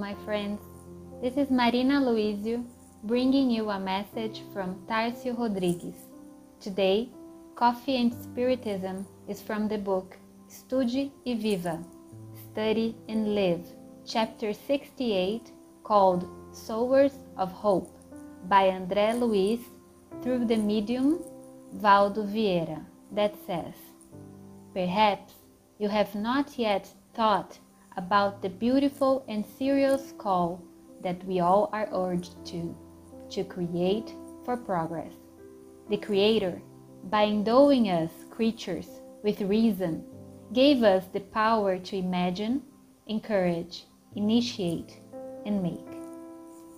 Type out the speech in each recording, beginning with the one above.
My friends. This is Marina Luizio bringing you a message from Tarcio Rodrigues. Today, Coffee and Spiritism is from the book Estude e Viva Study and Live, chapter 68, called Sowers of Hope by André Luiz through the medium Waldo Vieira, that says, Perhaps you have not yet thought about the beautiful and serious call that we all are urged to, to create for progress. The Creator, by endowing us creatures with reason, gave us the power to imagine, encourage, initiate, and make.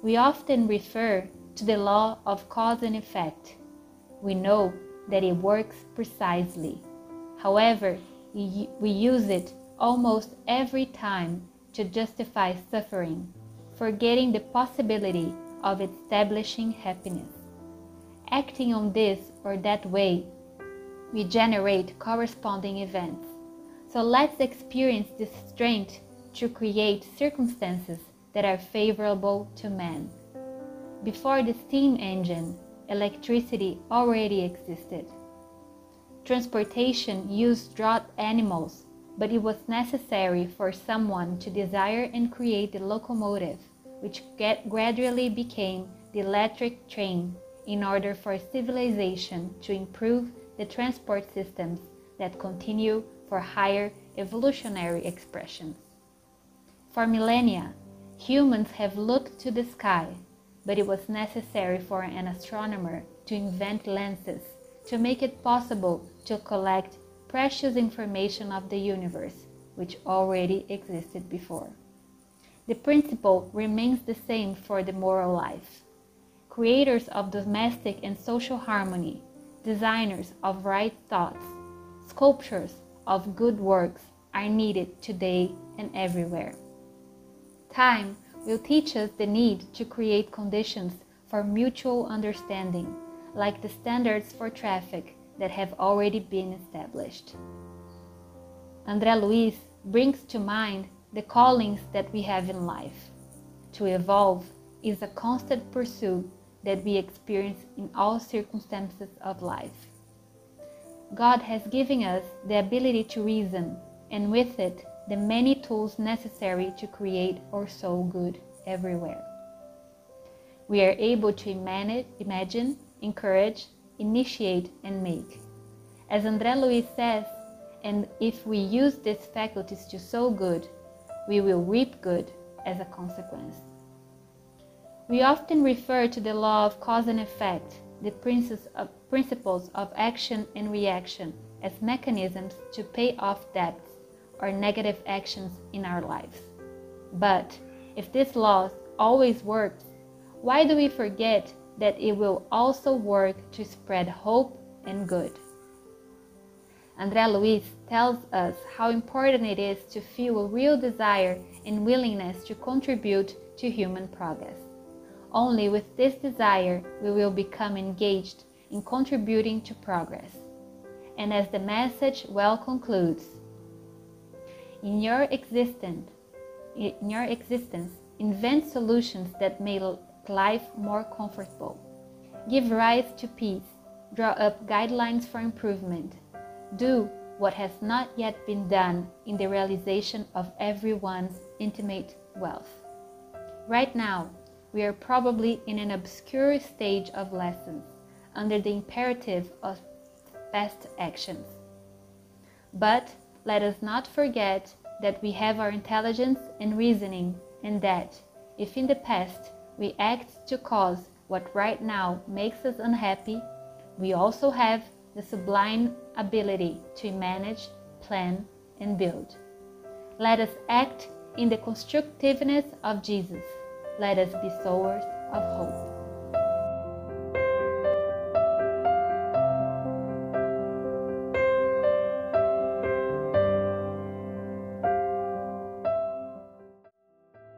We often refer to the law of cause and effect. We know that it works precisely. However, we use it almost every time to justify suffering, forgetting the possibility of establishing happiness. Acting on this or that way, we generate corresponding events. So let's experience this strength to create circumstances that are favorable to man. Before the steam engine, electricity already existed. Transportation used draught animals but it was necessary for someone to desire and create the locomotive, which gradually became the electric train in order for civilization to improve the transport systems that continue for higher evolutionary expressions. For millennia, humans have looked to the sky, but it was necessary for an astronomer to invent lenses to make it possible to collect precious information of the universe, which already existed before. The principle remains the same for the moral life. Creators of domestic and social harmony, designers of right thoughts, sculptors of good works are needed today and everywhere. Time will teach us the need to create conditions for mutual understanding, like the standards for traffic that have already been established. André Luiz brings to mind the callings that we have in life. To evolve is a constant pursuit that we experience in all circumstances of life. God has given us the ability to reason, and with it, the many tools necessary to create or sow good everywhere. We are able to imagine, encourage, initiate, and make. As André Luiz says, and if we use these faculties to sow good, we will reap good as a consequence. We often refer to the law of cause and effect, the principles of action and reaction, as mechanisms to pay off debts or negative actions in our lives. But if this law always works, why do we forget that it will also work to spread hope and good. André Luiz tells us how important it is to feel a real desire and willingness to contribute to human progress. Only with this desire we will become engaged in contributing to progress. And as the message well concludes, in your existence, in your existence, invent solutions that may life more comfortable. Give rise to peace. Draw up guidelines for improvement. Do what has not yet been done in the realization of everyone's intimate wealth. Right now, we are probably in an obscure stage of lessons under the imperative of past actions. But let us not forget that we have our intelligence and reasoning, and that, if in the past we act to cause what right now makes us unhappy, we also have the sublime ability to manage, plan, and build. Let us act in the constructiveness of Jesus. Let us be sowers of hope.